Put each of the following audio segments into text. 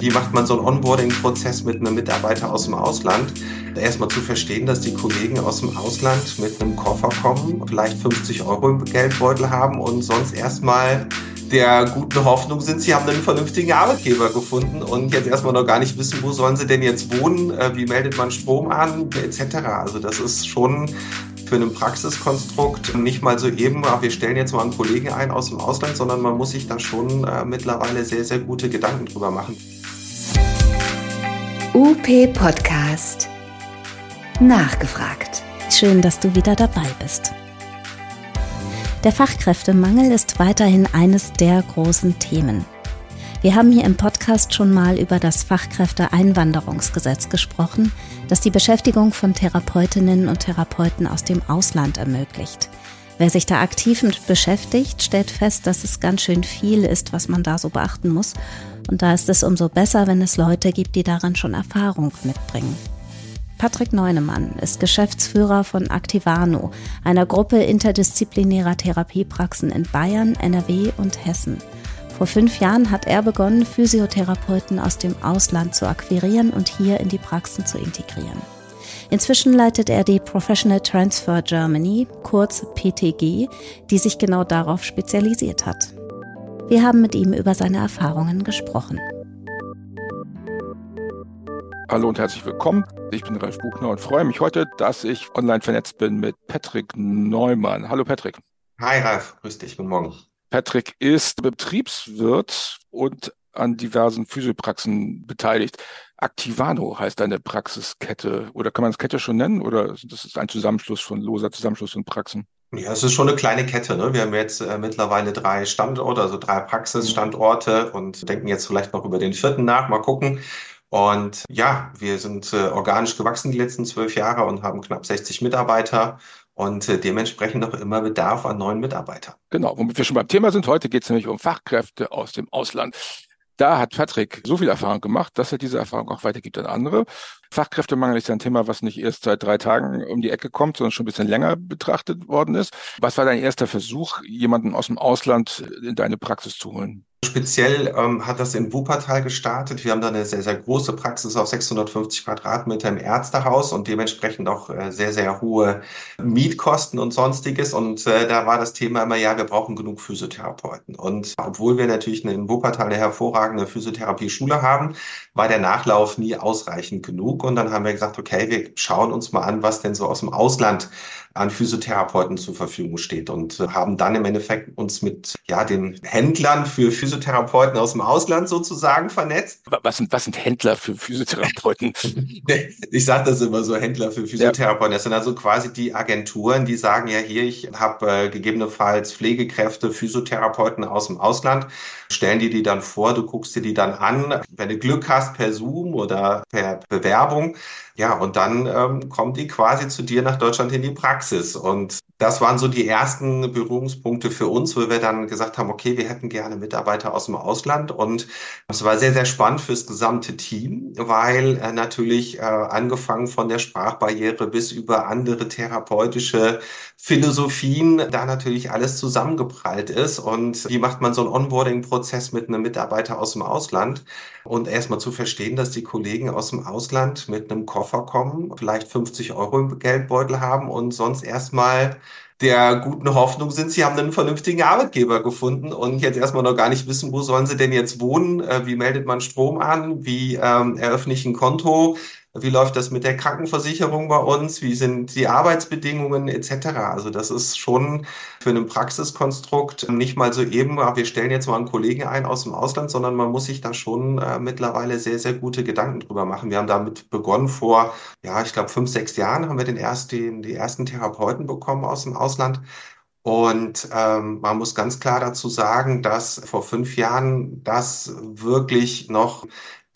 Wie macht man so einen Onboarding-Prozess mit einem Mitarbeiter aus dem Ausland? Erstmal zu verstehen, dass die Kollegen aus dem Ausland mit einem Koffer kommen, vielleicht 50 Euro im Geldbeutel haben und sonst erstmal der guten Hoffnung sind, sie haben einen vernünftigen Arbeitgeber gefunden und jetzt erstmal noch gar nicht wissen, wo sollen sie denn jetzt wohnen, äh, wie meldet man Strom an, etc. Also das ist schon für ein Praxiskonstrukt nicht mal so eben, ach, wir stellen jetzt mal einen Kollegen ein aus dem Ausland, sondern man muss sich da schon äh, mittlerweile sehr, sehr gute Gedanken drüber machen. UP Podcast. Nachgefragt. Schön, dass du wieder dabei bist. Der Fachkräftemangel ist weiterhin eines der großen Themen. Wir haben hier im Podcast schon mal über das Fachkräfteeinwanderungsgesetz gesprochen, das die Beschäftigung von Therapeutinnen und Therapeuten aus dem Ausland ermöglicht. Wer sich da aktiv mit beschäftigt, stellt fest, dass es ganz schön viel ist, was man da so beachten muss. Und da ist es umso besser, wenn es Leute gibt, die daran schon Erfahrung mitbringen. Patrick Neunemann ist Geschäftsführer von Activano, einer Gruppe interdisziplinärer Therapiepraxen in Bayern, NRW und Hessen. Vor fünf Jahren hat er begonnen, Physiotherapeuten aus dem Ausland zu akquirieren und hier in die Praxen zu integrieren. Inzwischen leitet er die Professional Transfer Germany, kurz PTG, die sich genau darauf spezialisiert hat. Wir haben mit ihm über seine Erfahrungen gesprochen. Hallo und herzlich willkommen. Ich bin Ralf Buchner und freue mich heute, dass ich online vernetzt bin mit Patrick Neumann. Hallo Patrick. Hi Ralf, grüß dich, guten Morgen. Patrick ist Betriebswirt und an diversen Physiopraxen beteiligt. Activano heißt deine Praxiskette. Oder kann man es Kette schon nennen? Oder das ist ein Zusammenschluss von loser Zusammenschluss von Praxen? Ja, es ist schon eine kleine Kette. Ne? Wir haben jetzt äh, mittlerweile drei Standorte, also drei Praxisstandorte und denken jetzt vielleicht noch über den vierten nach. Mal gucken. Und ja, wir sind äh, organisch gewachsen die letzten zwölf Jahre und haben knapp 60 Mitarbeiter und äh, dementsprechend noch immer Bedarf an neuen Mitarbeitern. Genau, womit wir schon beim Thema sind. Heute geht es nämlich um Fachkräfte aus dem Ausland. Da hat Patrick so viel Erfahrung gemacht, dass er diese Erfahrung auch weitergibt an andere. Fachkräftemangel ist ein Thema, was nicht erst seit drei Tagen um die Ecke kommt, sondern schon ein bisschen länger betrachtet worden ist. Was war dein erster Versuch, jemanden aus dem Ausland in deine Praxis zu holen? Speziell ähm, hat das in Wuppertal gestartet. Wir haben da eine sehr, sehr große Praxis auf 650 Quadratmeter im Ärztehaus und dementsprechend auch äh, sehr, sehr hohe Mietkosten und sonstiges. Und äh, da war das Thema immer, ja, wir brauchen genug Physiotherapeuten. Und obwohl wir natürlich in Wuppertal eine hervorragende Physiotherapie-Schule haben, war der Nachlauf nie ausreichend genug. Und dann haben wir gesagt, okay, wir schauen uns mal an, was denn so aus dem Ausland an Physiotherapeuten zur Verfügung steht und äh, haben dann im Endeffekt uns mit ja den Händlern für Physiotherapeuten aus dem Ausland sozusagen vernetzt. Was sind, was sind Händler für Physiotherapeuten? ich sage das immer so, Händler für Physiotherapeuten. Das sind also quasi die Agenturen, die sagen, ja hier, ich habe äh, gegebenenfalls Pflegekräfte, Physiotherapeuten aus dem Ausland, stellen dir die dann vor, du guckst dir die dann an, wenn du Glück hast per Zoom oder per Bewerbung, ja, und dann ähm, kommt die quasi zu dir nach Deutschland in die Praxis. Und das waren so die ersten Berührungspunkte für uns, wo wir dann gesagt haben, okay, wir hätten gerne Mitarbeiter aus dem Ausland. Und es war sehr, sehr spannend fürs gesamte Team, weil äh, natürlich äh, angefangen von der Sprachbarriere bis über andere therapeutische Philosophien da natürlich alles zusammengeprallt ist. Und wie macht man so einen Onboarding-Prozess mit einem Mitarbeiter aus dem Ausland? Und erstmal zu verstehen, dass die Kollegen aus dem Ausland mit einem Koffer kommen, vielleicht 50 Euro im Geldbeutel haben und sonst erstmal der guten Hoffnung sind, sie haben einen vernünftigen Arbeitgeber gefunden und jetzt erstmal noch gar nicht wissen, wo sollen sie denn jetzt wohnen, äh, wie meldet man Strom an, wie ähm, eröffne ich ein Konto, wie läuft das mit der Krankenversicherung bei uns? Wie sind die Arbeitsbedingungen etc.? Also das ist schon für ein Praxiskonstrukt nicht mal so eben, wir stellen jetzt mal einen Kollegen ein aus dem Ausland, sondern man muss sich da schon äh, mittlerweile sehr, sehr gute Gedanken drüber machen. Wir haben damit begonnen vor, ja, ich glaube, fünf, sechs Jahren haben wir den ersten, die ersten Therapeuten bekommen aus dem Ausland. Und ähm, man muss ganz klar dazu sagen, dass vor fünf Jahren das wirklich noch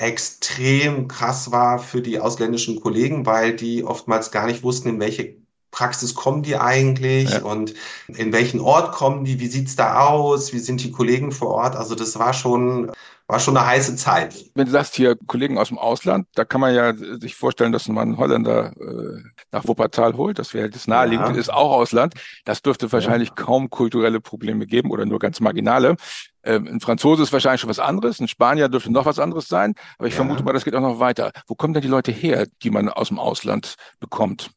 extrem krass war für die ausländischen Kollegen, weil die oftmals gar nicht wussten, in welche Praxis kommen die eigentlich ja. und in welchen Ort kommen die, wie sieht's da aus, wie sind die Kollegen vor Ort? Also das war schon war schon eine heiße Zeit. Wenn du sagst hier Kollegen aus dem Ausland, da kann man ja sich vorstellen, dass man einen Holländer äh, nach Wuppertal holt. Das wäre das naheliegende, ja. ist auch Ausland. Das dürfte wahrscheinlich ja. kaum kulturelle Probleme geben oder nur ganz marginale. Ähm, ein Franzose ist wahrscheinlich schon was anderes, ein Spanier dürfte noch was anderes sein, aber ich ja. vermute mal, das geht auch noch weiter. Wo kommen denn die Leute her, die man aus dem Ausland bekommt?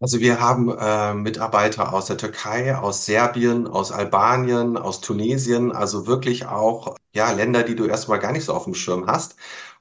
Also wir haben äh, Mitarbeiter aus der Türkei, aus Serbien, aus Albanien, aus Tunesien, also wirklich auch ja Länder, die du erstmal gar nicht so auf dem Schirm hast.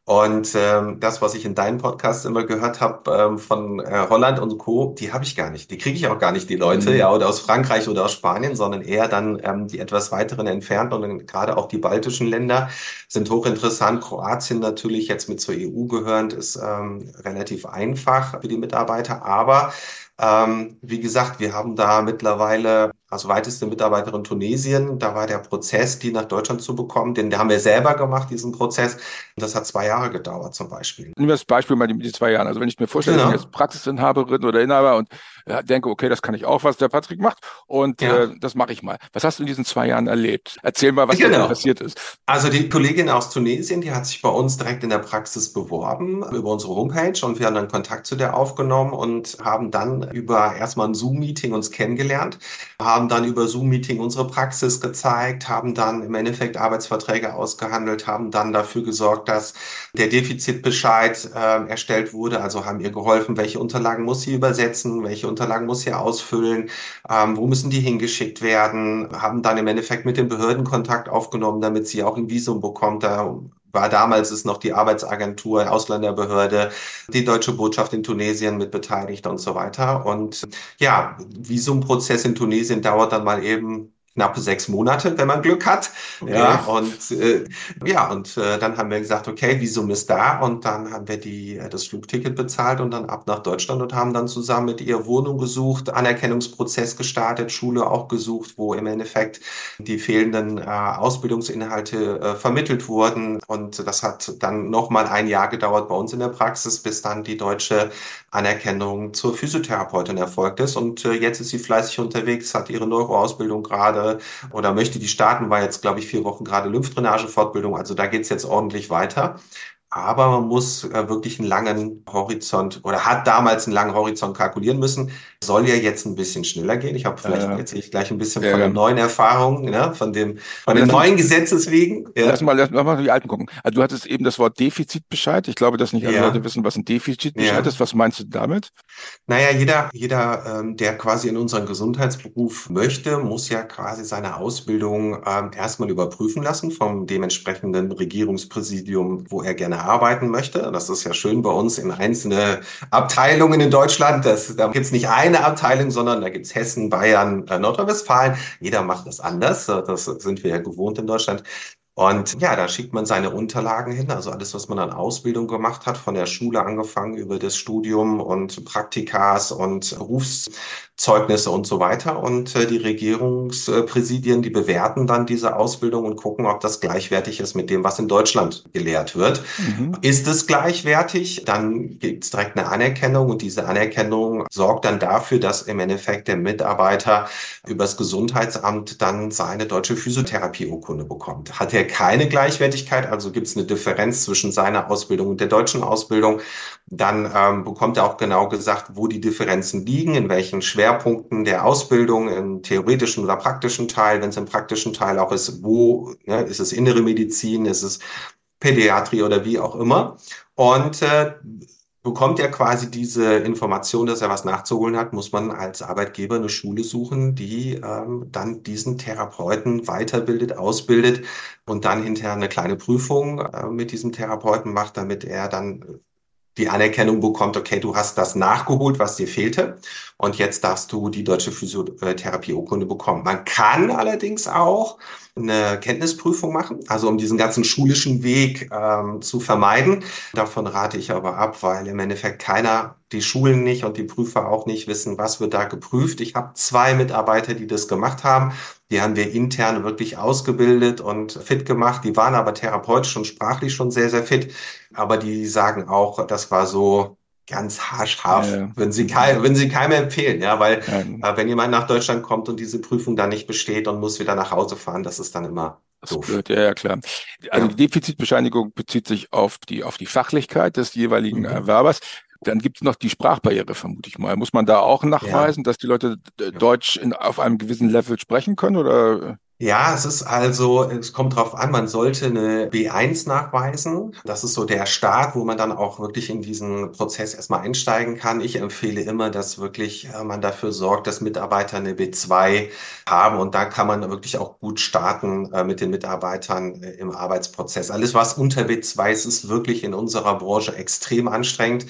Und ähm, das, was ich in deinem Podcast immer gehört habe ähm, von äh, Holland und Co., die habe ich gar nicht. Die kriege ich auch gar nicht, die Leute, mhm. ja, oder aus Frankreich oder aus Spanien, sondern eher dann ähm, die etwas weiteren entfernt und gerade auch die baltischen Länder sind hochinteressant. Kroatien natürlich jetzt mit zur EU gehörend ist ähm, relativ einfach für die Mitarbeiter, aber ähm, wie gesagt, wir haben da mittlerweile also weiteste Mitarbeiterin Tunesien. Da war der Prozess, die nach Deutschland zu bekommen, den haben wir selber gemacht, diesen Prozess. Das hat zwei Jahre gedauert zum Beispiel. Nehmen wir das Beispiel mal die, die zwei Jahre. Also wenn ich mir vorstelle, genau. ich bin jetzt Praxisinhaberin oder Inhaber und ja, denke, okay, das kann ich auch, was der Patrick macht und ja. äh, das mache ich mal. Was hast du in diesen zwei Jahren erlebt? Erzähl mal, was genau. da passiert ist. Also die Kollegin aus Tunesien, die hat sich bei uns direkt in der Praxis beworben über unsere Homepage und wir haben dann Kontakt zu der aufgenommen und haben dann über erstmal ein Zoom-Meeting uns kennengelernt, haben haben dann über Zoom-Meeting unsere Praxis gezeigt, haben dann im Endeffekt Arbeitsverträge ausgehandelt, haben dann dafür gesorgt, dass der Defizitbescheid äh, erstellt wurde. Also haben ihr geholfen, welche Unterlagen muss sie übersetzen, welche Unterlagen muss sie ausfüllen, ähm, wo müssen die hingeschickt werden, haben dann im Endeffekt mit den Behörden Kontakt aufgenommen, damit sie auch ein Visum bekommt. Da war damals ist noch die Arbeitsagentur, Ausländerbehörde, die deutsche Botschaft in Tunesien mit beteiligt und so weiter. Und ja, Visumprozess in Tunesien dauert dann mal eben knappe sechs Monate, wenn man Glück hat. Okay. Ja, und äh, ja, und äh, dann haben wir gesagt, okay, Visum ist da und dann haben wir die äh, das Flugticket bezahlt und dann ab nach Deutschland und haben dann zusammen mit ihr Wohnung gesucht, Anerkennungsprozess gestartet, Schule auch gesucht, wo im Endeffekt die fehlenden äh, Ausbildungsinhalte äh, vermittelt wurden und das hat dann noch mal ein Jahr gedauert bei uns in der Praxis, bis dann die deutsche Anerkennung zur Physiotherapeutin erfolgt ist und äh, jetzt ist sie fleißig unterwegs, hat ihre Neuroausbildung gerade oder möchte die starten, war jetzt, glaube ich, vier Wochen gerade Lymphdrainage-Fortbildung. Also da geht es jetzt ordentlich weiter. Aber man muss äh, wirklich einen langen Horizont oder hat damals einen langen Horizont kalkulieren müssen. Soll ja jetzt ein bisschen schneller gehen. Ich habe vielleicht äh, erzähle ich gleich ein bisschen ja, von den neuen Erfahrungen, ne, von dem von den neuen Gesetzeswegen. Ja. Lass mal, lass mal die alten gucken. Also du hattest eben das Wort Defizitbescheid. Ich glaube, dass nicht alle ja. Leute wissen, was ein Defizitbescheid ist. Was meinst du damit? Naja, jeder, jeder, ähm, der quasi in unseren Gesundheitsberuf möchte, muss ja quasi seine Ausbildung ähm, erstmal überprüfen lassen vom dementsprechenden Regierungspräsidium, wo er gerne arbeiten möchte. Das ist ja schön bei uns in einzelne Abteilungen in Deutschland. Das, da gibt es nicht eine Abteilung, sondern da gibt es Hessen, Bayern, äh, Nordrhein-Westfalen. Jeder macht das anders. Das sind wir ja gewohnt in Deutschland. Und ja, da schickt man seine Unterlagen hin, also alles, was man an Ausbildung gemacht hat, von der Schule angefangen über das Studium und Praktikas und Berufszeugnisse und so weiter. Und äh, die Regierungspräsidien, die bewerten dann diese Ausbildung und gucken, ob das gleichwertig ist mit dem, was in Deutschland gelehrt wird. Mhm. Ist es gleichwertig, dann gibt es direkt eine Anerkennung und diese Anerkennung sorgt dann dafür, dass im Endeffekt der Mitarbeiter übers Gesundheitsamt dann seine deutsche Physiotherapieurkunde bekommt. Hat er keine Gleichwertigkeit, also gibt es eine Differenz zwischen seiner Ausbildung und der deutschen Ausbildung, dann ähm, bekommt er auch genau gesagt, wo die Differenzen liegen, in welchen Schwerpunkten der Ausbildung, im theoretischen oder praktischen Teil, wenn es im praktischen Teil auch ist, wo ne, ist es innere Medizin, ist es Pädiatrie oder wie auch immer. Und äh, bekommt er quasi diese Information, dass er was nachzuholen hat, muss man als Arbeitgeber eine Schule suchen, die ähm, dann diesen Therapeuten weiterbildet, ausbildet und dann hinterher eine kleine Prüfung äh, mit diesem Therapeuten macht, damit er dann die Anerkennung bekommt, okay, du hast das nachgeholt, was dir fehlte. Und jetzt darfst du die deutsche Physiotherapie-Urkunde bekommen. Man kann allerdings auch eine Kenntnisprüfung machen, also um diesen ganzen schulischen Weg ähm, zu vermeiden. Davon rate ich aber ab, weil im Endeffekt keiner, die Schulen nicht und die Prüfer auch nicht wissen, was wird da geprüft. Ich habe zwei Mitarbeiter, die das gemacht haben. Die haben wir intern wirklich ausgebildet und fit gemacht. Die waren aber therapeutisch und sprachlich schon sehr, sehr fit. Aber die sagen auch, das war so ganz haarscharf, ja. wenn sie kein, wenn sie keinem empfehlen, ja, weil ja. Äh, wenn jemand nach Deutschland kommt und diese Prüfung dann nicht besteht und muss wieder nach Hause fahren, das ist dann immer doof. Blöd, ja, ja, klar. Also ja. die Defizitbescheinigung bezieht sich auf die, auf die Fachlichkeit des jeweiligen mhm. Erwerbers. Dann gibt es noch die Sprachbarriere, vermute ich mal. Muss man da auch nachweisen, dass die Leute Deutsch in, auf einem gewissen Level sprechen können oder? Ja, es ist also, es kommt drauf an, man sollte eine B1 nachweisen. Das ist so der Start, wo man dann auch wirklich in diesen Prozess erstmal einsteigen kann. Ich empfehle immer, dass wirklich äh, man dafür sorgt, dass Mitarbeiter eine B2 haben und da kann man wirklich auch gut starten äh, mit den Mitarbeitern äh, im Arbeitsprozess. Alles, was unter B2 ist, ist wirklich in unserer Branche extrem anstrengend,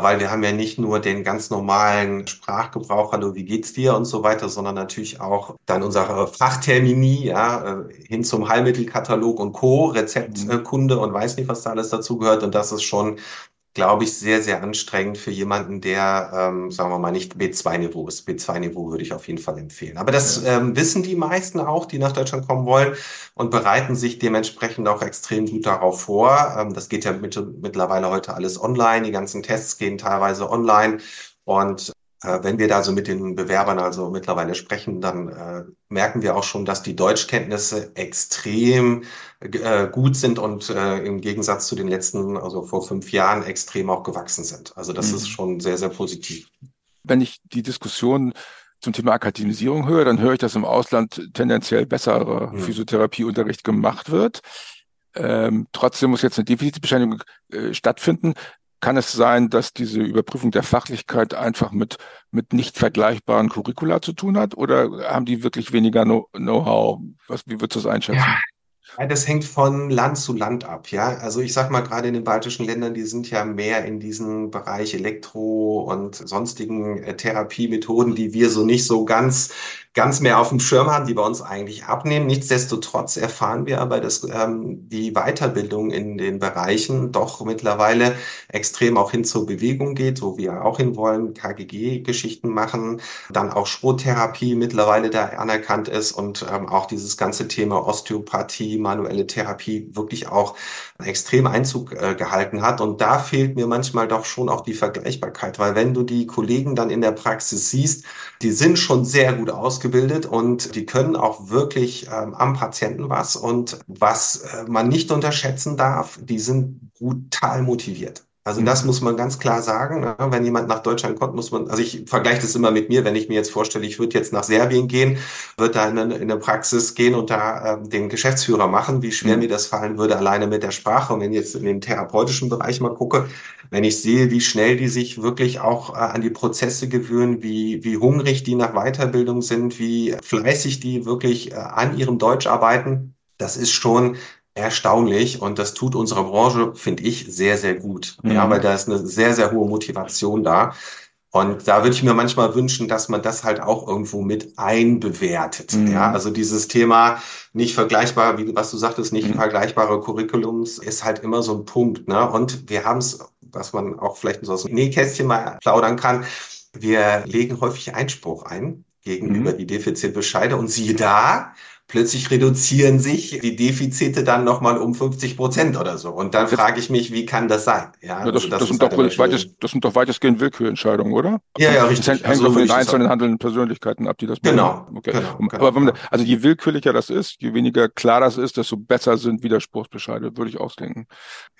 weil wir haben ja nicht nur den ganz normalen Sprachgebrauch, hallo, wie geht's dir und so weiter, sondern natürlich auch dann unsere Fachtermine Chemie, ja, äh, hin zum Heilmittelkatalog und Co., Rezeptkunde und weiß nicht, was da alles dazu gehört. Und das ist schon, glaube ich, sehr, sehr anstrengend für jemanden, der, ähm, sagen wir mal, nicht B2-Niveau ist. B2-Niveau würde ich auf jeden Fall empfehlen. Aber das ja. ähm, wissen die meisten auch, die nach Deutschland kommen wollen und bereiten sich dementsprechend auch extrem gut darauf vor. Ähm, das geht ja mit, mittlerweile heute alles online. Die ganzen Tests gehen teilweise online. Und wenn wir da so mit den Bewerbern also mittlerweile sprechen, dann äh, merken wir auch schon, dass die Deutschkenntnisse extrem äh, gut sind und äh, im Gegensatz zu den letzten, also vor fünf Jahren, extrem auch gewachsen sind. Also das mhm. ist schon sehr, sehr positiv. Wenn ich die Diskussion zum Thema Akademisierung höre, dann höre ich, dass im Ausland tendenziell besserer mhm. Physiotherapieunterricht gemacht wird. Ähm, trotzdem muss jetzt eine Defizitbescheinigung äh, stattfinden. Kann es sein, dass diese Überprüfung der Fachlichkeit einfach mit, mit nicht vergleichbaren Curricula zu tun hat? Oder haben die wirklich weniger Know-how? Was, wie würdest du das einschätzen? Ja. Das hängt von Land zu Land ab, ja. Also ich sag mal, gerade in den baltischen Ländern, die sind ja mehr in diesem Bereich Elektro und sonstigen äh, Therapiemethoden, die wir so nicht so ganz ganz mehr auf dem Schirm haben, die bei uns eigentlich abnehmen. Nichtsdestotrotz erfahren wir aber, dass ähm, die Weiterbildung in den Bereichen doch mittlerweile extrem auch hin zur Bewegung geht, wo wir auch hin wollen, KGG-Geschichten machen, dann auch Sporttherapie mittlerweile da anerkannt ist und ähm, auch dieses ganze Thema Osteopathie, manuelle Therapie wirklich auch extrem Einzug äh, gehalten hat. Und da fehlt mir manchmal doch schon auch die Vergleichbarkeit, weil wenn du die Kollegen dann in der Praxis siehst, die sind schon sehr gut aus ausgebildet und die können auch wirklich ähm, am Patienten was. Und was äh, man nicht unterschätzen darf, die sind brutal motiviert. Also das muss man ganz klar sagen. Ne? Wenn jemand nach Deutschland kommt, muss man, also ich vergleiche das immer mit mir, wenn ich mir jetzt vorstelle, ich würde jetzt nach Serbien gehen, würde da in eine, in eine Praxis gehen und da äh, den Geschäftsführer machen, wie schwer mhm. mir das fallen würde, alleine mit der Sprache. Und wenn ich jetzt in den therapeutischen Bereich mal gucke, wenn ich sehe, wie schnell die sich wirklich auch äh, an die Prozesse gewöhnen, wie, wie hungrig die nach Weiterbildung sind, wie fleißig die wirklich äh, an ihrem Deutsch arbeiten, das ist schon erstaunlich und das tut unserer Branche, finde ich, sehr, sehr gut. Mhm. Ja, weil da ist eine sehr, sehr hohe Motivation da. Und da würde ich mir manchmal wünschen, dass man das halt auch irgendwo mit einbewertet. Mhm. Ja, also dieses Thema nicht vergleichbar, wie was du sagtest, nicht mhm. vergleichbare Curriculums ist halt immer so ein Punkt. Ne? Und wir haben es was man auch vielleicht so aus dem Nähkästchen mal plaudern kann. Wir legen häufig Einspruch ein gegenüber mhm. die Defizitbescheide und siehe da, plötzlich reduzieren sich die Defizite dann nochmal um 50 Prozent oder so. Und dann frage ich mich, wie kann das sein? Ja, ja das, also das, das, sind doch halt weitest, das sind doch weitestgehend Willkürentscheidungen, oder? Ja, ja, richtig. Das hängt also, von den einzelnen handelnden Persönlichkeiten ab, die das Genau. Okay. genau, genau. Aber man, also je willkürlicher das ist, je weniger klar das ist, desto besser sind Widerspruchsbescheide, würde ich ausdenken.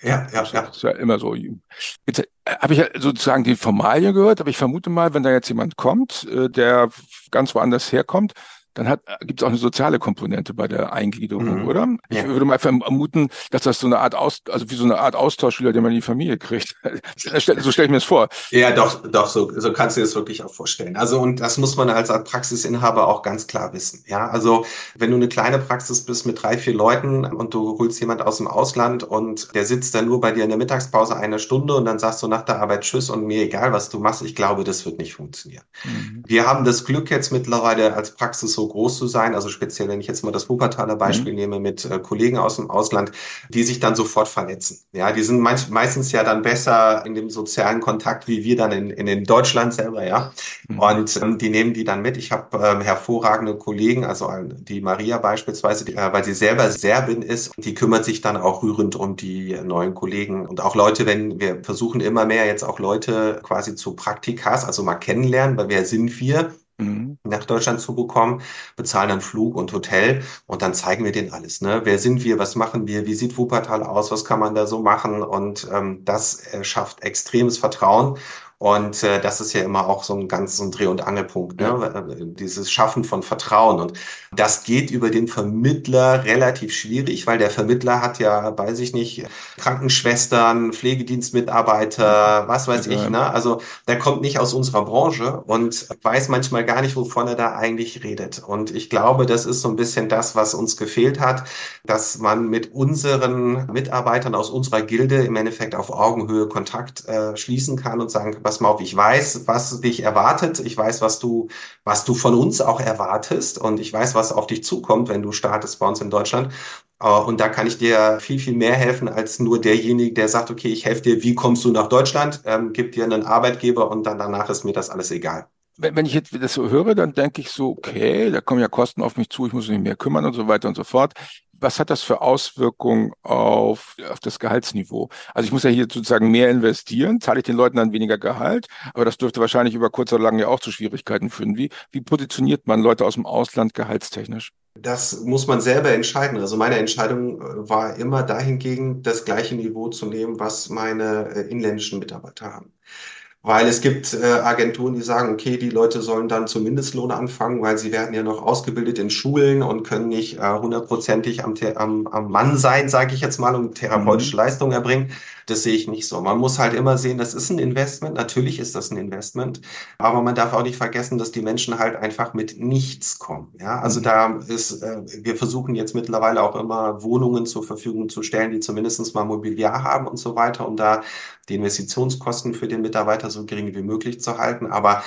Ja, ja, ja. Das ist ja immer so. Jetzt äh, habe ich ja sozusagen die Formalie gehört, aber ich vermute mal, wenn da jetzt jemand kommt, äh, der ganz woanders herkommt, dann gibt es auch eine soziale Komponente bei der Eingliederung, mhm. oder? Ich ja. würde mal vermuten, dass das so eine Art Aus, also wie so eine Art Austauschschüler, den man in die Familie kriegt. so stelle ich mir das vor. Ja, doch, doch, so, so kannst du dir das wirklich auch vorstellen. Also, und das muss man als Praxisinhaber auch ganz klar wissen. Ja, also, wenn du eine kleine Praxis bist mit drei, vier Leuten und du holst jemand aus dem Ausland und der sitzt dann nur bei dir in der Mittagspause eine Stunde und dann sagst du nach der Arbeit Tschüss und mir egal, was du machst, ich glaube, das wird nicht funktionieren. Mhm. Wir haben das Glück jetzt mittlerweile als Praxis so so groß zu sein. Also speziell, wenn ich jetzt mal das Wuppertaler Beispiel mhm. nehme mit äh, Kollegen aus dem Ausland, die sich dann sofort vernetzen. Ja, die sind meist, meistens ja dann besser in dem sozialen Kontakt wie wir dann in, in, in Deutschland selber, ja. Mhm. Und ähm, die nehmen die dann mit. Ich habe ähm, hervorragende Kollegen, also die Maria beispielsweise, die, äh, weil sie selber Serbin ist, die kümmert sich dann auch rührend um die neuen Kollegen und auch Leute, wenn wir versuchen immer mehr jetzt auch Leute quasi zu Praktikas, also mal kennenlernen, weil wer sind wir? Mhm. nach Deutschland zu bekommen, bezahlen dann Flug und Hotel und dann zeigen wir denen alles. Ne? Wer sind wir? Was machen wir? Wie sieht Wuppertal aus? Was kann man da so machen? Und ähm, das schafft extremes Vertrauen. Und äh, das ist ja immer auch so ein ganz so ein Dreh- und Angelpunkt, ne? Ja. Äh, dieses Schaffen von Vertrauen. Und das geht über den Vermittler relativ schwierig, weil der Vermittler hat ja, weiß ich nicht, Krankenschwestern, Pflegedienstmitarbeiter, was weiß ja. ich. Ne? Also der kommt nicht aus unserer Branche und weiß manchmal gar nicht, wovon er da eigentlich redet. Und ich glaube, das ist so ein bisschen das, was uns gefehlt hat, dass man mit unseren Mitarbeitern aus unserer Gilde im Endeffekt auf Augenhöhe Kontakt äh, schließen kann und sagen, pass mal auf, ich weiß, was dich erwartet, ich weiß, was du, was du von uns auch erwartest und ich weiß, was auf dich zukommt, wenn du startest bei uns in Deutschland. Äh, und da kann ich dir viel, viel mehr helfen als nur derjenige, der sagt, okay, ich helfe dir, wie kommst du nach Deutschland, ähm, gib dir einen Arbeitgeber und dann danach ist mir das alles egal. Wenn, wenn ich jetzt das so höre, dann denke ich so, okay, da kommen ja Kosten auf mich zu, ich muss mich mehr kümmern und so weiter und so fort was hat das für Auswirkungen auf, auf das Gehaltsniveau? Also ich muss ja hier sozusagen mehr investieren, zahle ich den Leuten dann weniger Gehalt, aber das dürfte wahrscheinlich über kurz oder lang ja auch zu Schwierigkeiten führen. Wie, wie positioniert man Leute aus dem Ausland gehaltstechnisch? Das muss man selber entscheiden. Also meine Entscheidung äh, war immer dahingegen, das gleiche Niveau zu nehmen, was meine äh, inländischen Mitarbeiter haben. Weil es gibt äh, Agenturen, die sagen, okay, die Leute sollen dann zum Mindestlohn anfangen, weil sie werden ja noch ausgebildet in Schulen und können nicht äh, hundertprozentig am, am, am Mann sein, sage ich jetzt mal, und therapeutische mhm. Leistungen erbringen. Das sehe ich nicht so. Man muss halt immer sehen, das ist ein Investment. Natürlich ist das ein Investment. Aber man darf auch nicht vergessen, dass die Menschen halt einfach mit nichts kommen. Ja, also mhm. da ist, äh, wir versuchen jetzt mittlerweile auch immer Wohnungen zur Verfügung zu stellen, die zumindest mal Mobiliar haben und so weiter, um da die Investitionskosten für den Mitarbeiter so gering wie möglich zu halten. Aber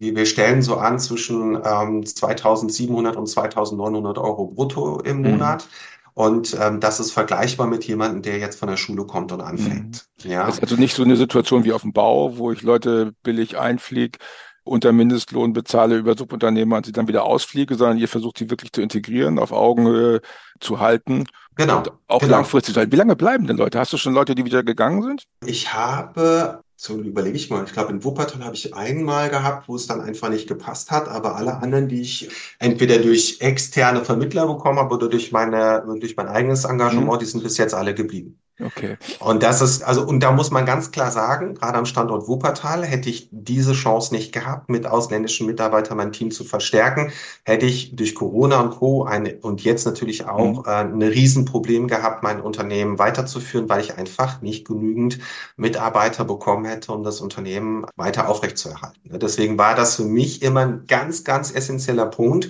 wir stellen so an zwischen ähm, 2.700 und 2.900 Euro brutto im mhm. Monat. Mhm. Und ähm, das ist vergleichbar mit jemandem, der jetzt von der Schule kommt und anfängt. Mhm. Ja. Das ist also nicht so eine Situation wie auf dem Bau, wo ich Leute billig einfliege, unter Mindestlohn bezahle über Subunternehmer und sie dann wieder ausfliege, sondern ihr versucht sie wirklich zu integrieren, auf Augenhöhe zu halten. Genau. Und auch genau. langfristig. Wie lange bleiben denn Leute? Hast du schon Leute, die wieder gegangen sind? Ich habe so überlege ich mal. Ich glaube, in Wuppertal habe ich einmal gehabt, wo es dann einfach nicht gepasst hat, aber alle anderen, die ich entweder durch externe Vermittler bekommen habe oder durch meine, durch mein eigenes Engagement, mhm. die sind bis jetzt alle geblieben. Okay. Und das ist, also, und da muss man ganz klar sagen, gerade am Standort Wuppertal hätte ich diese Chance nicht gehabt, mit ausländischen Mitarbeitern mein Team zu verstärken, hätte ich durch Corona und Co. eine, und jetzt natürlich auch mhm. äh, ein Riesenproblem gehabt, mein Unternehmen weiterzuführen, weil ich einfach nicht genügend Mitarbeiter bekommen hätte, um das Unternehmen weiter aufrechtzuerhalten. Deswegen war das für mich immer ein ganz, ganz essentieller Punkt,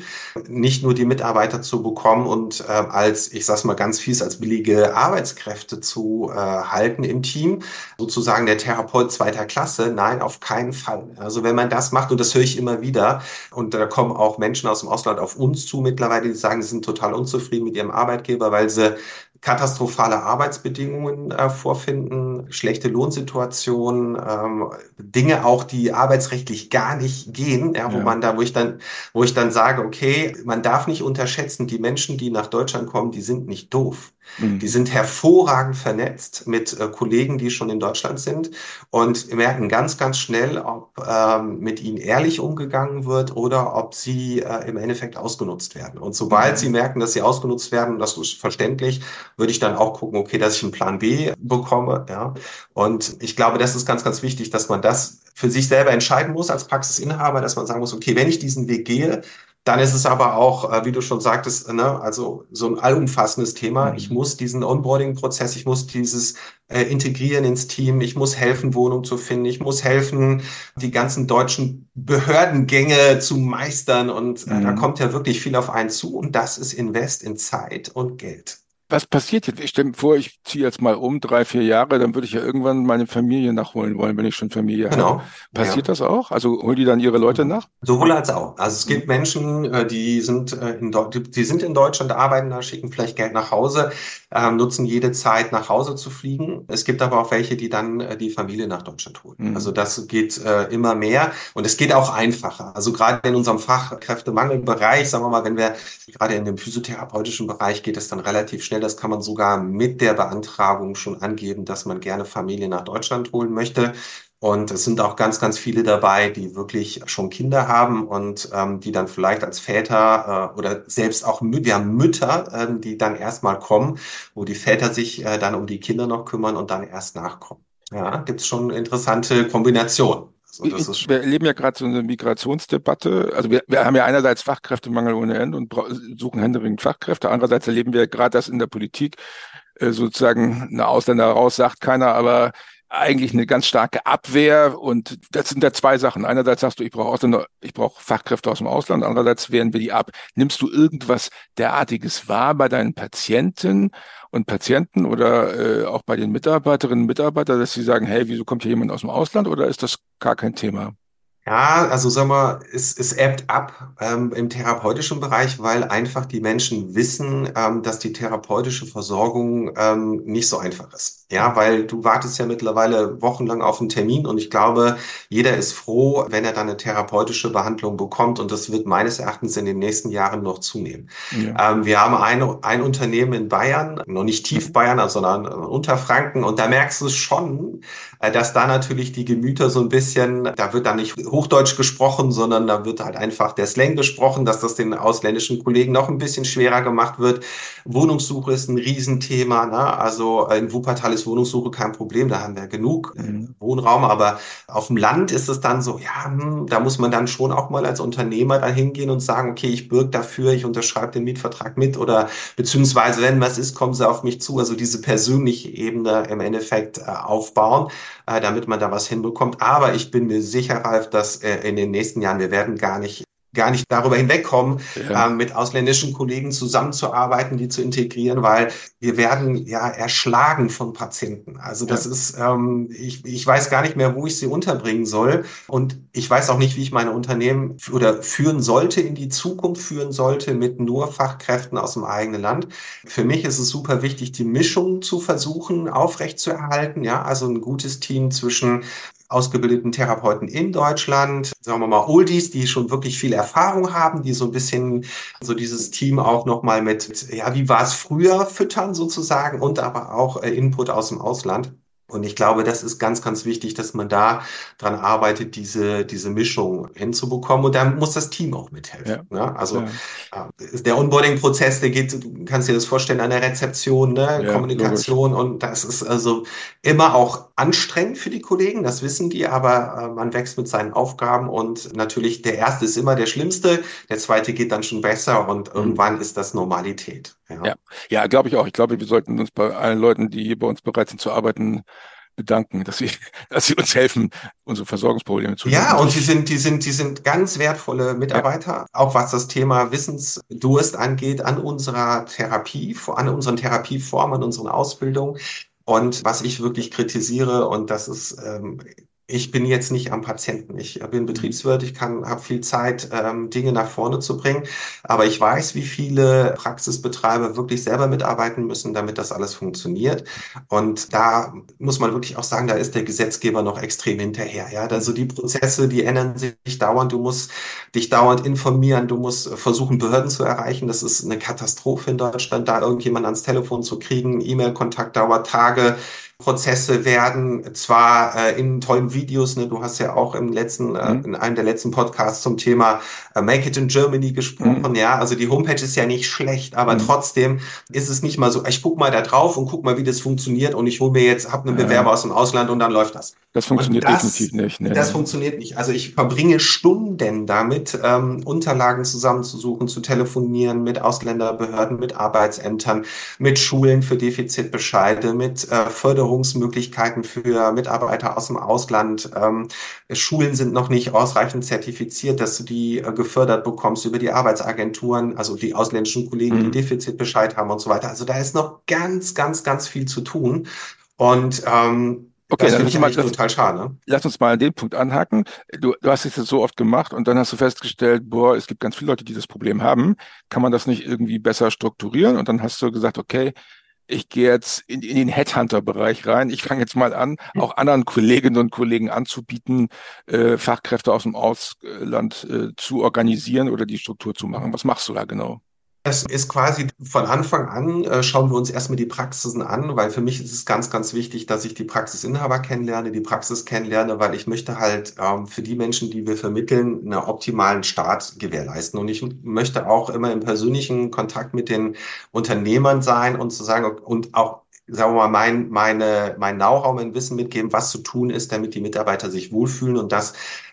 nicht nur die Mitarbeiter zu bekommen und äh, als, ich sag's mal ganz fies, als billige Arbeitskräfte zu zu äh, halten im Team, sozusagen der Therapeut zweiter Klasse. Nein, auf keinen Fall. Also wenn man das macht, und das höre ich immer wieder, und da kommen auch Menschen aus dem Ausland auf uns zu mittlerweile, die sagen, sie sind total unzufrieden mit ihrem Arbeitgeber, weil sie katastrophale Arbeitsbedingungen äh, vorfinden, schlechte Lohnsituationen, ähm, Dinge auch, die arbeitsrechtlich gar nicht gehen, ja, wo ja. man da, wo ich dann, wo ich dann sage, okay, man darf nicht unterschätzen, die Menschen, die nach Deutschland kommen, die sind nicht doof. Mhm. Die sind hervorragend vernetzt mit äh, Kollegen, die schon in Deutschland sind und merken ganz, ganz schnell, ob ähm, mit ihnen ehrlich umgegangen wird oder ob sie äh, im Endeffekt ausgenutzt werden. Und sobald mhm. sie merken, dass sie ausgenutzt werden, das ist verständlich, würde ich dann auch gucken, okay, dass ich einen Plan B bekomme. Ja. Und ich glaube, das ist ganz, ganz wichtig, dass man das für sich selber entscheiden muss als Praxisinhaber, dass man sagen muss, okay, wenn ich diesen Weg gehe, dann ist es aber auch, äh, wie du schon sagtest, ne, also so ein allumfassendes Thema. Mhm. Ich muss diesen Onboarding-Prozess, ich muss dieses äh, Integrieren ins Team, ich muss helfen, Wohnung zu finden, ich muss helfen, die ganzen deutschen Behördengänge zu meistern. Und äh, mhm. da kommt ja wirklich viel auf einen zu. Und das ist Invest in Zeit und Geld. Was passiert jetzt? Ich stelle mir vor, ich ziehe jetzt mal um, drei, vier Jahre, dann würde ich ja irgendwann meine Familie nachholen wollen, wenn ich schon Familie genau. habe. Passiert ja. das auch? Also holen die dann ihre Leute nach? Sowohl als auch. Also es gibt Menschen, äh, die sind äh, in, die sind in Deutschland, arbeiten da, schicken vielleicht Geld nach Hause, ähm, nutzen jede Zeit, nach Hause zu fliegen. Es gibt aber auch welche, die dann äh, die Familie nach Deutschland holen. Mhm. Also das geht immer mehr und es geht auch einfacher. Also gerade in unserem Fachkräftemangelbereich, sagen wir mal, wenn wir gerade in dem physiotherapeutischen Bereich geht es dann relativ schnell das kann man sogar mit der Beantragung schon angeben, dass man gerne Familie nach Deutschland holen möchte. Und es sind auch ganz, ganz viele dabei, die wirklich schon Kinder haben und ähm, die dann vielleicht als Väter äh, oder selbst auch Mü haben Mütter, äh, die dann erstmal kommen, wo die Väter sich äh, dann um die Kinder noch kümmern und dann erst nachkommen. Ja, gibt es schon interessante Kombinationen. Also wir erleben ja gerade so eine Migrationsdebatte. Also wir, wir haben ja einerseits Fachkräftemangel ohne Ende und suchen händeringend Fachkräfte. Andererseits erleben wir gerade, dass in der Politik äh, sozusagen eine Ausländer raus sagt keiner, aber eigentlich eine ganz starke Abwehr und das sind ja zwei Sachen. Einerseits sagst du, ich brauche Ausländer, ich brauche Fachkräfte aus dem Ausland, andererseits wehren wir die ab. Nimmst du irgendwas derartiges wahr bei deinen Patienten und Patienten oder äh, auch bei den Mitarbeiterinnen und Mitarbeitern, dass sie sagen, hey, wieso kommt hier jemand aus dem Ausland oder ist das gar kein Thema? Ja, also sag mal, es, es ebbt ab ähm, im therapeutischen Bereich, weil einfach die Menschen wissen, ähm, dass die therapeutische Versorgung ähm, nicht so einfach ist. Ja, weil du wartest ja mittlerweile wochenlang auf einen Termin und ich glaube, jeder ist froh, wenn er dann eine therapeutische Behandlung bekommt und das wird meines Erachtens in den nächsten Jahren noch zunehmen. Ja. Ähm, wir haben ein, ein Unternehmen in Bayern, noch nicht tief Bayern, sondern unter Franken und da merkst du es schon, äh, dass da natürlich die Gemüter so ein bisschen, da wird dann nicht Hochdeutsch gesprochen, sondern da wird halt einfach der Slang gesprochen, dass das den ausländischen Kollegen noch ein bisschen schwerer gemacht wird. Wohnungssuche ist ein Riesenthema. Ne? Also äh, in Wuppertal ist Wohnungssuche kein Problem, da haben wir genug äh, mhm. Wohnraum, aber auf dem Land ist es dann so, ja, hm, da muss man dann schon auch mal als Unternehmer da hingehen und sagen, okay, ich bürge dafür, ich unterschreibe den Mietvertrag mit oder beziehungsweise wenn was ist, kommen sie auf mich zu. Also diese persönliche Ebene im Endeffekt äh, aufbauen, äh, damit man da was hinbekommt. Aber ich bin mir sicher, Ralf, dass dass äh, in den nächsten Jahren, wir werden gar nicht gar nicht darüber hinwegkommen, ja. äh, mit ausländischen Kollegen zusammenzuarbeiten, die zu integrieren, weil wir werden ja erschlagen von Patienten. Also das ja. ist, ähm, ich, ich weiß gar nicht mehr, wo ich sie unterbringen soll. Und ich weiß auch nicht, wie ich meine Unternehmen oder führen sollte, in die Zukunft führen sollte mit nur Fachkräften aus dem eigenen Land. Für mich ist es super wichtig, die Mischung zu versuchen, aufrechtzuerhalten. Ja, also ein gutes Team zwischen ausgebildeten Therapeuten in Deutschland, sagen wir mal Oldies, die schon wirklich viel Erfahrung haben, die so ein bisschen so dieses Team auch nochmal mit, ja, wie war es früher füttern sozusagen und aber auch äh, Input aus dem Ausland. Und ich glaube, das ist ganz, ganz wichtig, dass man da dran arbeitet, diese, diese Mischung hinzubekommen. Und da muss das Team auch mithelfen. Ja. Ne? Also ja. Äh, der Onboarding-Prozess, der geht, du kannst dir das vorstellen, an der Rezeption, ne? Ja, Kommunikation. Logisch. Und das ist also immer auch anstrengend für die Kollegen, das wissen die, aber äh, man wächst mit seinen Aufgaben und natürlich der erste ist immer der schlimmste, der zweite geht dann schon besser und mhm. irgendwann ist das Normalität. Ja, ja, ja glaube ich auch. Ich glaube, wir sollten uns bei allen Leuten, die hier bei uns bereit sind zu arbeiten, bedanken, dass sie, dass sie uns helfen, unsere Versorgungsprobleme zu lösen. Ja, und die sind, die sind, die sind ganz wertvolle Mitarbeiter, ja. auch was das Thema Wissensdurst angeht, an unserer Therapie, an unseren Therapieformen, an unseren Ausbildungen. Und was ich wirklich kritisiere, und das ist ähm, ich bin jetzt nicht am Patienten. Ich bin mhm. Betriebswirt, ich kann, habe viel Zeit, ähm, Dinge nach vorne zu bringen. Aber ich weiß, wie viele Praxisbetreiber wirklich selber mitarbeiten müssen, damit das alles funktioniert. Und da muss man wirklich auch sagen, da ist der Gesetzgeber noch extrem hinterher. Ja, also die Prozesse, die ändern sich dauernd. Du musst dich dauernd informieren. Du musst versuchen, Behörden zu erreichen. Das ist eine Katastrophe in Deutschland, da irgendjemand ans Telefon zu kriegen. E-Mail-Kontakt dauert Tage. Prozesse werden zwar äh, in tollen Videos, ne, du hast ja auch im letzten, äh, mhm. in einem der letzten Podcasts zum Thema äh, Make It in Germany gesprochen, mhm. ja, also die Homepage ist ja nicht schlecht, aber mhm. trotzdem ist es nicht mal so, ich guck mal da drauf und guck mal, wie das funktioniert und ich hole mir jetzt, hab einen Bewerber aus dem Ausland und dann läuft das. Das funktioniert das, definitiv nicht. Nee, das nee. funktioniert nicht. Also ich verbringe Stunden damit, ähm, Unterlagen zusammenzusuchen, zu telefonieren mit Ausländerbehörden, mit Arbeitsämtern, mit Schulen für Defizitbescheide, mit äh, Förderungsmöglichkeiten für Mitarbeiter aus dem Ausland. Ähm, Schulen sind noch nicht ausreichend zertifiziert, dass du die äh, gefördert bekommst über die Arbeitsagenturen, also die ausländischen Kollegen, mhm. die Defizitbescheid haben und so weiter. Also da ist noch ganz, ganz, ganz viel zu tun. Und ähm, Okay, das finde ich mal, total schade. Ne? Lass uns mal an den Punkt anhaken. Du, du hast es jetzt so oft gemacht und dann hast du festgestellt, boah, es gibt ganz viele Leute, die das Problem haben. Kann man das nicht irgendwie besser strukturieren? Und dann hast du gesagt, okay, ich gehe jetzt in, in den Headhunter-Bereich rein. Ich fange jetzt mal an, auch anderen Kolleginnen und Kollegen anzubieten, äh, Fachkräfte aus dem Ausland äh, zu organisieren oder die Struktur zu machen. Was machst du da genau? Es ist quasi von Anfang an, äh, schauen wir uns erstmal die Praxisen an, weil für mich ist es ganz, ganz wichtig, dass ich die Praxisinhaber kennenlerne, die Praxis kennenlerne, weil ich möchte halt ähm, für die Menschen, die wir vermitteln, einen optimalen Start gewährleisten. Und ich möchte auch immer im persönlichen Kontakt mit den Unternehmern sein und zu sagen und auch sagen wir mal, mein, meine, mein Know-how, mein Wissen mitgeben, was zu tun ist, damit die Mitarbeiter sich wohlfühlen und das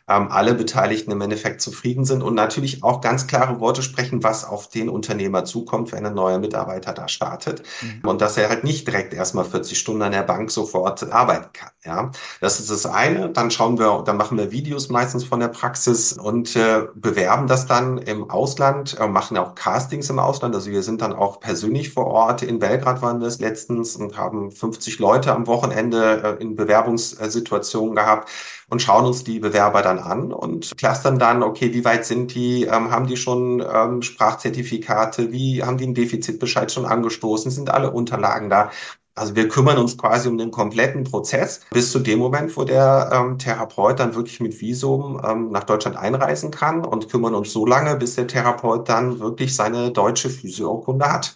ähm, alle Beteiligten im Endeffekt zufrieden sind und natürlich auch ganz klare Worte sprechen, was auf den Unternehmer zukommt, wenn ein neuer Mitarbeiter da startet mhm. und dass er halt nicht direkt erstmal 40 Stunden an der Bank sofort arbeiten kann. Ja, das ist das eine. Dann schauen wir, dann machen wir Videos meistens von der Praxis und äh, bewerben das dann im Ausland, äh, machen auch Castings im Ausland. Also wir sind dann auch persönlich vor Ort. In Belgrad waren wir es letztens und haben 50 Leute am Wochenende äh, in Bewerbungssituationen gehabt und schauen uns die Bewerber dann an und clustern dann, okay, wie weit sind die, ähm, haben die schon ähm, Sprachzertifikate, wie haben die einen Defizitbescheid schon angestoßen, sind alle Unterlagen da. Also wir kümmern uns quasi um den kompletten Prozess bis zu dem Moment, wo der ähm, Therapeut dann wirklich mit Visum ähm, nach Deutschland einreisen kann und kümmern uns so lange, bis der Therapeut dann wirklich seine deutsche Physiokunde hat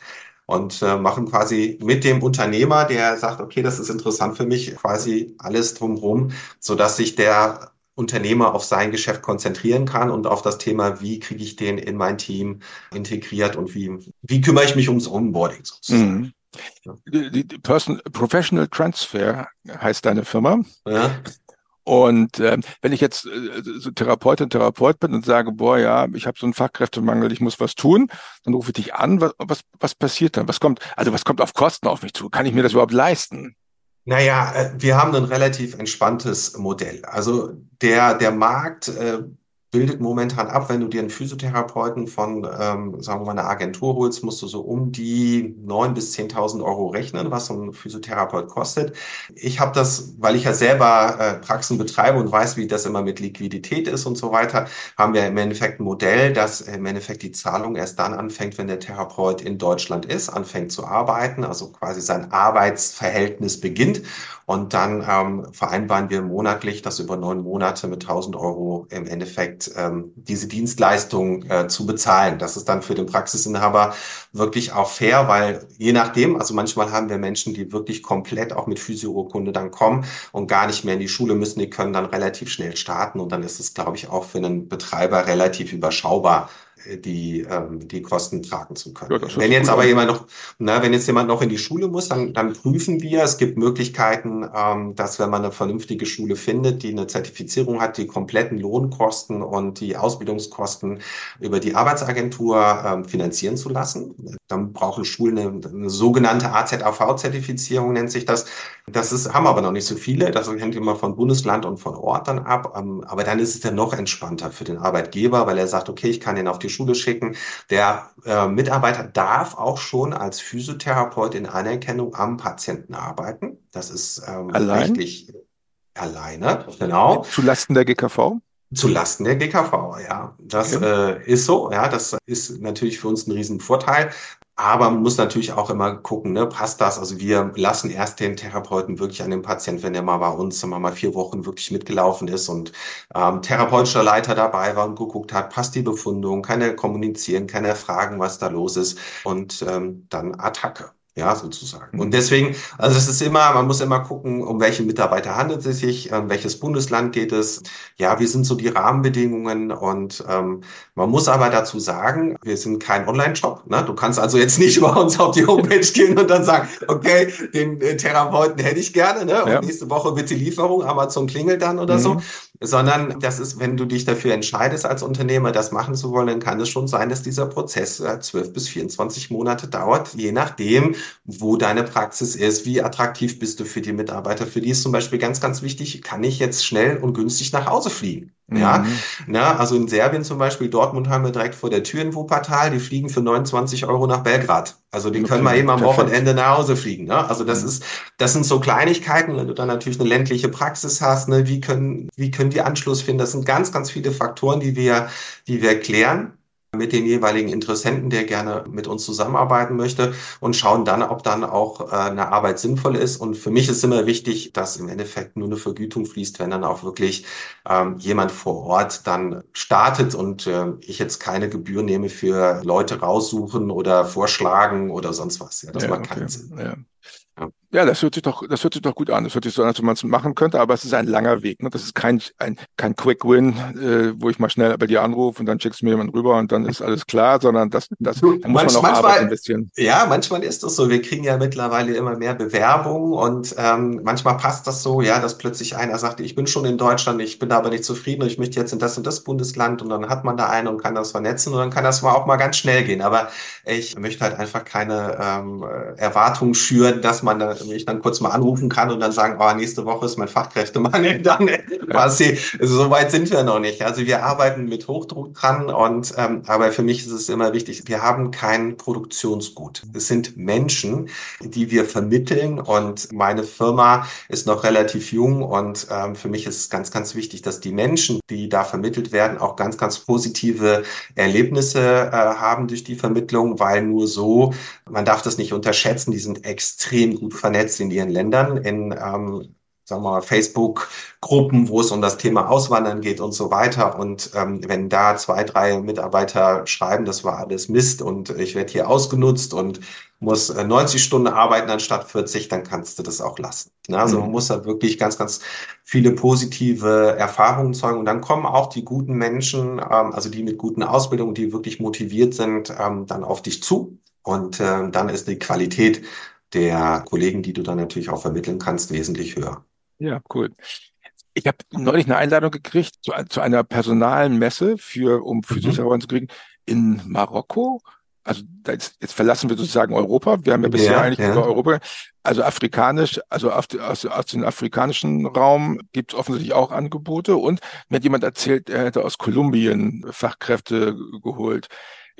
und äh, machen quasi mit dem Unternehmer, der sagt, okay, das ist interessant für mich, quasi alles drumherum, so dass sich der Unternehmer auf sein Geschäft konzentrieren kann und auf das Thema, wie kriege ich den in mein Team integriert und wie, wie kümmere ich mich ums Onboarding sozusagen. Mhm. Die Person, Professional Transfer heißt deine Firma. Ja. Und äh, wenn ich jetzt äh, so Therapeutin, Therapeut bin und sage, boah, ja, ich habe so einen Fachkräftemangel, ich muss was tun, dann rufe ich dich an. Was, was, was passiert dann? Was kommt, also was kommt auf Kosten auf mich zu? Kann ich mir das überhaupt leisten? Naja, äh, wir haben ein relativ entspanntes Modell. Also der, der Markt äh, bildet momentan ab, wenn du dir einen Physiotherapeuten von, ähm, sagen wir mal, einer Agentur holst, musst du so um die neun bis zehntausend Euro rechnen, was so ein Physiotherapeut kostet. Ich habe das, weil ich ja selber äh, Praxen betreibe und weiß, wie das immer mit Liquidität ist und so weiter, haben wir im Endeffekt ein Modell, dass im Endeffekt die Zahlung erst dann anfängt, wenn der Therapeut in Deutschland ist, anfängt zu arbeiten, also quasi sein Arbeitsverhältnis beginnt. Und dann ähm, vereinbaren wir monatlich, dass über neun Monate mit 1000 Euro im Endeffekt ähm, diese Dienstleistung äh, zu bezahlen. Das ist dann für den Praxisinhaber wirklich auch fair, weil je nachdem, also manchmal haben wir Menschen, die wirklich komplett auch mit Physiourkunde dann kommen und gar nicht mehr in die Schule müssen, die können dann relativ schnell starten und dann ist es, glaube ich, auch für einen Betreiber relativ überschaubar, die, ähm, die Kosten tragen zu können. Ja, wenn jetzt aber jemand noch, na, wenn jetzt jemand noch in die Schule muss, dann, dann prüfen wir. Es gibt Möglichkeiten, ähm, dass wenn man eine vernünftige Schule findet, die eine Zertifizierung hat, die kompletten Lohnkosten und die Ausbildungskosten über die Arbeitsagentur ähm, finanzieren zu lassen. Dann brauchen Schulen eine, eine sogenannte AZAV-Zertifizierung, nennt sich das. Das ist, haben aber noch nicht so viele. Das hängt immer von Bundesland und von Ort dann ab. Ähm, aber dann ist es dann noch entspannter für den Arbeitgeber, weil er sagt, okay, ich kann den auf die Schule schicken. Der äh, Mitarbeiter darf auch schon als Physiotherapeut in Anerkennung am Patienten arbeiten. Das ist ähm, Allein? rechtlich alleine, genau. Zulasten der GKV? Zulasten der GKV, ja. Das okay. äh, ist so, ja. Das ist natürlich für uns ein Riesenvorteil. Aber man muss natürlich auch immer gucken, ne, passt das? Also wir lassen erst den Therapeuten wirklich an den Patienten, wenn der mal bei uns mal, mal vier Wochen wirklich mitgelaufen ist und ähm, therapeutischer Leiter dabei war und geguckt hat, passt die Befundung, kann er kommunizieren, kann er fragen, was da los ist und ähm, dann Attacke. Ja, sozusagen. Und deswegen, also es ist immer, man muss immer gucken, um welche Mitarbeiter handelt es sich, um welches Bundesland geht es. Ja, wie sind so die Rahmenbedingungen? Und ähm, man muss aber dazu sagen, wir sind kein Online-Shop. Ne? Du kannst also jetzt nicht bei uns auf die Homepage gehen und dann sagen, okay, den äh, Therapeuten hätte ich gerne, ne? Und ja. nächste Woche bitte Lieferung, Amazon klingelt dann oder mhm. so sondern das ist, wenn du dich dafür entscheidest, als Unternehmer das machen zu wollen, dann kann es schon sein, dass dieser Prozess äh, zwölf bis 24 Monate dauert, je nachdem, wo deine Praxis ist, wie attraktiv bist du für die Mitarbeiter. Für die ist zum Beispiel ganz, ganz wichtig, kann ich jetzt schnell und günstig nach Hause fliegen? Ja, mhm. na, also in Serbien zum Beispiel, Dortmund haben wir direkt vor der Tür in Wuppertal, die fliegen für 29 Euro nach Belgrad. Also die okay, können wir eben am perfekt. Wochenende nach Hause fliegen. Ne? Also das mhm. ist, das sind so Kleinigkeiten, wenn du dann natürlich eine ländliche Praxis hast, ne, wie können, wie können die Anschluss finden? Das sind ganz, ganz viele Faktoren, die wir, die wir klären mit den jeweiligen Interessenten, der gerne mit uns zusammenarbeiten möchte und schauen dann, ob dann auch äh, eine Arbeit sinnvoll ist. Und für mich ist immer wichtig, dass im Endeffekt nur eine Vergütung fließt, wenn dann auch wirklich ähm, jemand vor Ort dann startet und äh, ich jetzt keine Gebühr nehme für Leute raussuchen oder vorschlagen oder sonst was. Ja, das ja, macht okay. keinen Sinn. Ja. Ja, das hört sich doch, das hört sich doch gut an. Das hört sich so an, als wenn man es machen könnte, aber es ist ein langer Weg. Ne? Das ist kein, ein, kein Quick Win, äh, wo ich mal schnell bei dir anrufe und dann schickst du mir jemand rüber und dann ist alles klar, sondern das, das da muss Manch, man auch manchmal, Arbeit investieren. Ja, manchmal ist das so. Wir kriegen ja mittlerweile immer mehr Bewerbungen und ähm, manchmal passt das so, ja, dass plötzlich einer sagt, ich bin schon in Deutschland, ich bin da aber nicht zufrieden und ich möchte jetzt in das und das Bundesland und dann hat man da einen und kann das vernetzen und dann kann das mal auch mal ganz schnell gehen. Aber ich möchte halt einfach keine ähm, Erwartungen schüren, dass man da, mich dann kurz mal anrufen kann und dann sagen, oh, nächste Woche ist mein Fachkräftemangel, dann quasi, also so weit sind wir noch nicht. Also wir arbeiten mit Hochdruck dran und ähm, aber für mich ist es immer wichtig, wir haben kein Produktionsgut. Es sind Menschen, die wir vermitteln und meine Firma ist noch relativ jung und ähm, für mich ist es ganz, ganz wichtig, dass die Menschen, die da vermittelt werden, auch ganz, ganz positive Erlebnisse äh, haben durch die Vermittlung, weil nur so, man darf das nicht unterschätzen, die sind extrem gut vernetzt in ihren Ländern, in ähm, sagen wir mal, Facebook-Gruppen, wo es um das Thema Auswandern geht und so weiter. Und ähm, wenn da zwei, drei Mitarbeiter schreiben, das war alles Mist und ich werde hier ausgenutzt und muss 90 äh, Stunden arbeiten anstatt 40, dann kannst du das auch lassen. Ne? Also mhm. man muss da wirklich ganz, ganz viele positive Erfahrungen zeugen. Und dann kommen auch die guten Menschen, ähm, also die mit guten Ausbildungen, die wirklich motiviert sind, ähm, dann auf dich zu. Und äh, dann ist die Qualität der Kollegen, die du dann natürlich auch vermitteln kannst, wesentlich höher. Ja, cool. Ich habe neulich eine Einladung gekriegt zu, zu einer personalen Messe für, um Physiotherapeuten mhm. zu kriegen in Marokko. Also jetzt, jetzt verlassen wir sozusagen Europa. Wir haben ja bisher ja, eigentlich ja. über Europa, also afrikanisch, also aus, aus, aus dem afrikanischen Raum gibt es offensichtlich auch Angebote. Und mir hat jemand erzählt, er hätte aus Kolumbien Fachkräfte geholt.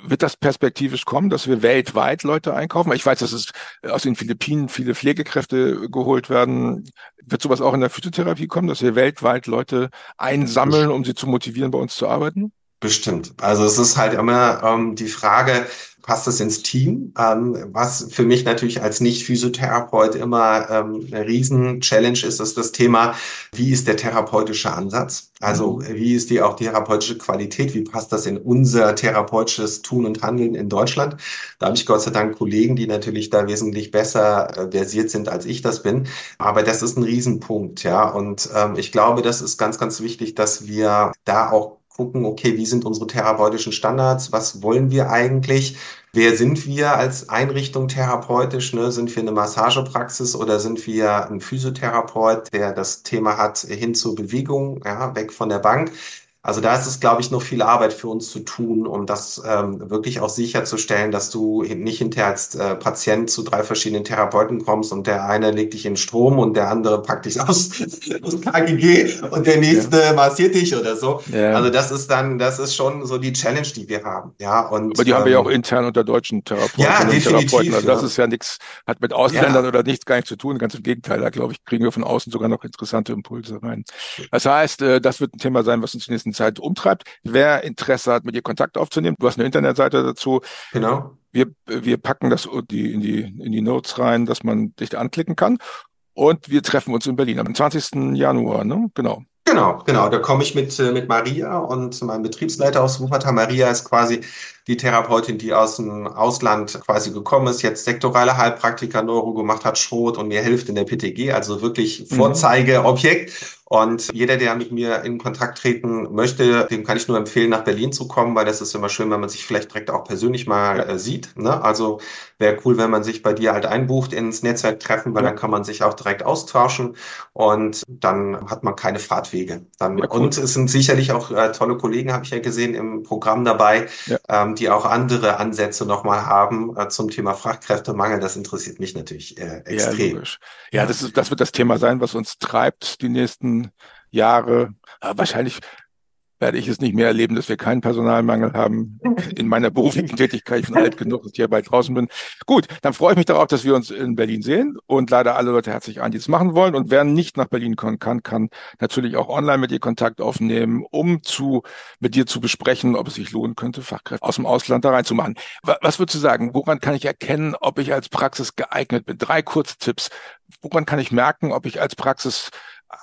Wird das perspektivisch kommen, dass wir weltweit Leute einkaufen? Ich weiß, dass es aus den Philippinen viele Pflegekräfte geholt werden. Wird sowas auch in der Physiotherapie kommen, dass wir weltweit Leute einsammeln, um sie zu motivieren, bei uns zu arbeiten? Bestimmt. Also es ist halt immer ähm, die Frage, passt das ins Team? Ähm, was für mich natürlich als Nicht-Physiotherapeut immer ähm, eine Riesen-Challenge ist, ist das Thema, wie ist der therapeutische Ansatz? Also mhm. wie ist die auch therapeutische Qualität? Wie passt das in unser therapeutisches Tun und Handeln in Deutschland? Da habe ich Gott sei Dank Kollegen, die natürlich da wesentlich besser äh, versiert sind, als ich das bin. Aber das ist ein Riesenpunkt, ja. Und ähm, ich glaube, das ist ganz, ganz wichtig, dass wir da auch gucken, okay, wie sind unsere therapeutischen Standards? Was wollen wir eigentlich? Wer sind wir als Einrichtung therapeutisch? Ne? Sind wir eine Massagepraxis oder sind wir ein Physiotherapeut, der das Thema hat hin zur Bewegung, ja, weg von der Bank? Also da ist es, glaube ich, noch viel Arbeit für uns zu tun, um das ähm, wirklich auch sicherzustellen, dass du nicht hinterher als äh, Patient zu drei verschiedenen Therapeuten kommst und der eine legt dich in Strom und der andere packt dich aus, aus KGG und der nächste ja. massiert dich oder so. Ja. Also das ist dann, das ist schon so die Challenge, die wir haben. Ja, und, Aber die ähm, haben wir ja auch intern unter deutschen Therapeuten. Ja, definitiv. Therapeuten. Also das ja. ist ja nichts, hat mit Ausländern oder nichts gar nichts zu tun. Ganz im Gegenteil, da glaube ich, kriegen wir von außen sogar noch interessante Impulse rein. Das heißt, äh, das wird ein Thema sein, was uns nächsten nächsten Zeit umtreibt. Wer Interesse hat, mit dir Kontakt aufzunehmen, du hast eine Internetseite dazu. Genau. Wir, wir packen das die, in, die, in die Notes rein, dass man dich da anklicken kann. Und wir treffen uns in Berlin am 20. Januar, ne? Genau. Genau, genau. Da komme ich mit, äh, mit Maria und meinem Betriebsleiter aus Wuppertal. Maria ist quasi die Therapeutin, die aus dem Ausland quasi gekommen ist, jetzt sektorale Heilpraktiker Neuro gemacht hat, Schrot und mir hilft in der PTG, also wirklich mhm. Vorzeigeobjekt. Und jeder, der mit mir in Kontakt treten möchte, dem kann ich nur empfehlen, nach Berlin zu kommen, weil das ist immer schön, wenn man sich vielleicht direkt auch persönlich mal äh, sieht. Ne? Also wäre cool, wenn man sich bei dir halt einbucht ins Netzwerktreffen, weil dann kann man sich auch direkt austauschen und dann hat man keine Fahrtwege. Dann, ja, cool. Und es sind sicherlich auch äh, tolle Kollegen, habe ich ja gesehen, im Programm dabei, ja. ähm, die auch andere Ansätze nochmal haben äh, zum Thema Fachkräftemangel. Das interessiert mich natürlich äh, extrem. Ja, ja, das, ist, das wird das Thema sein, was uns treibt die nächsten Jahre. wahrscheinlich werde ich es nicht mehr erleben, dass wir keinen Personalmangel haben in meiner beruflichen Tätigkeit. Ich bin alt genug, dass ich hier bald draußen bin. Gut, dann freue ich mich darauf, dass wir uns in Berlin sehen und leider alle Leute herzlich ein, die es machen wollen. Und wer nicht nach Berlin kommen kann, kann natürlich auch online mit dir Kontakt aufnehmen, um zu, mit dir zu besprechen, ob es sich lohnen könnte, Fachkräfte aus dem Ausland da reinzumachen. Was würdest du sagen? Woran kann ich erkennen, ob ich als Praxis geeignet bin? Drei kurze Tipps. Woran kann ich merken, ob ich als Praxis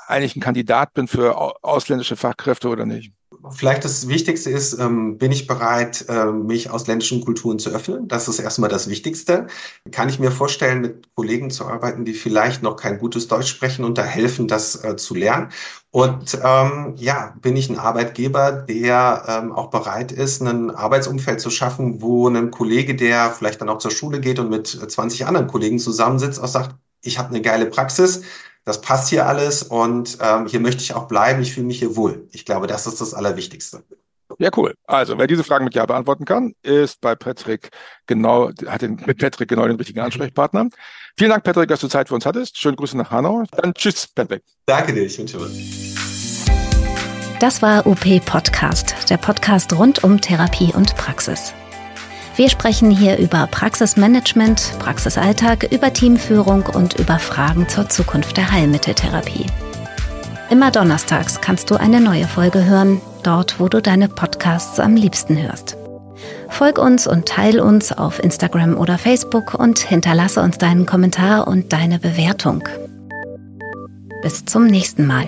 eigentlich ein Kandidat bin für ausländische Fachkräfte oder nicht? Vielleicht das Wichtigste ist, ähm, bin ich bereit, äh, mich ausländischen Kulturen zu öffnen? Das ist erstmal das Wichtigste. Kann ich mir vorstellen, mit Kollegen zu arbeiten, die vielleicht noch kein gutes Deutsch sprechen und da helfen, das äh, zu lernen? Und ähm, ja, bin ich ein Arbeitgeber, der ähm, auch bereit ist, ein Arbeitsumfeld zu schaffen, wo ein Kollege, der vielleicht dann auch zur Schule geht und mit 20 anderen Kollegen zusammensitzt, auch sagt, ich habe eine geile Praxis, das passt hier alles und ähm, hier möchte ich auch bleiben, ich fühle mich hier wohl. Ich glaube, das ist das Allerwichtigste. Ja, cool. Also, wer diese Fragen mit Ja beantworten kann, ist bei Patrick genau, hat den, mit Patrick genau den richtigen Ansprechpartner. Vielen Dank, Patrick, dass du Zeit für uns hattest. Schöne Grüße nach Hanau. Dann tschüss, Patrick. Danke dir, ich wünsche was. Das war UP Podcast, der Podcast rund um Therapie und Praxis. Wir sprechen hier über Praxismanagement, Praxisalltag, über Teamführung und über Fragen zur Zukunft der Heilmitteltherapie. Immer donnerstags kannst du eine neue Folge hören, dort wo du deine Podcasts am liebsten hörst. Folg uns und teil uns auf Instagram oder Facebook und hinterlasse uns deinen Kommentar und deine Bewertung. Bis zum nächsten Mal.